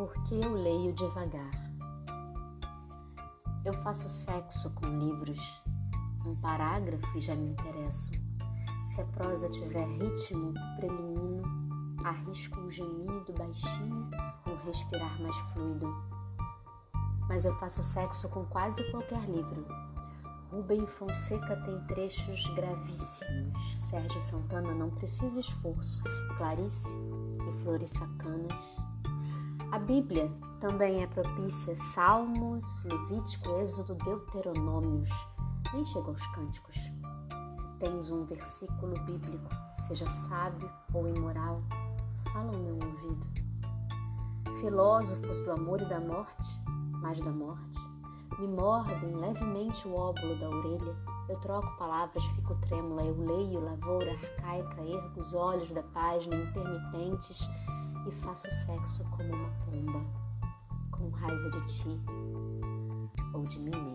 Porque eu leio devagar. Eu faço sexo com livros. Um parágrafo e já me interesso. Se a prosa tiver ritmo, prelimino, arrisco um gemido baixinho, um respirar mais fluido. Mas eu faço sexo com quase qualquer livro. Rubem Fonseca tem trechos gravíssimos. Sérgio Santana não precisa esforço. Clarice e Flores Sacanas. A Bíblia também é propícia. Salmos, Levítico, Êxodo, Deuteronômios. Nem chega aos cânticos. Se tens um versículo bíblico, seja sábio ou imoral, fala ao meu ouvido. Filósofos do amor e da morte, mais da morte, me mordem levemente o óvulo da orelha. Eu troco palavras, fico trêmula. Eu leio lavoura arcaica, ergo os olhos da página intermitentes e faço sexo como uma pomba, com raiva de ti ou de mim mesma.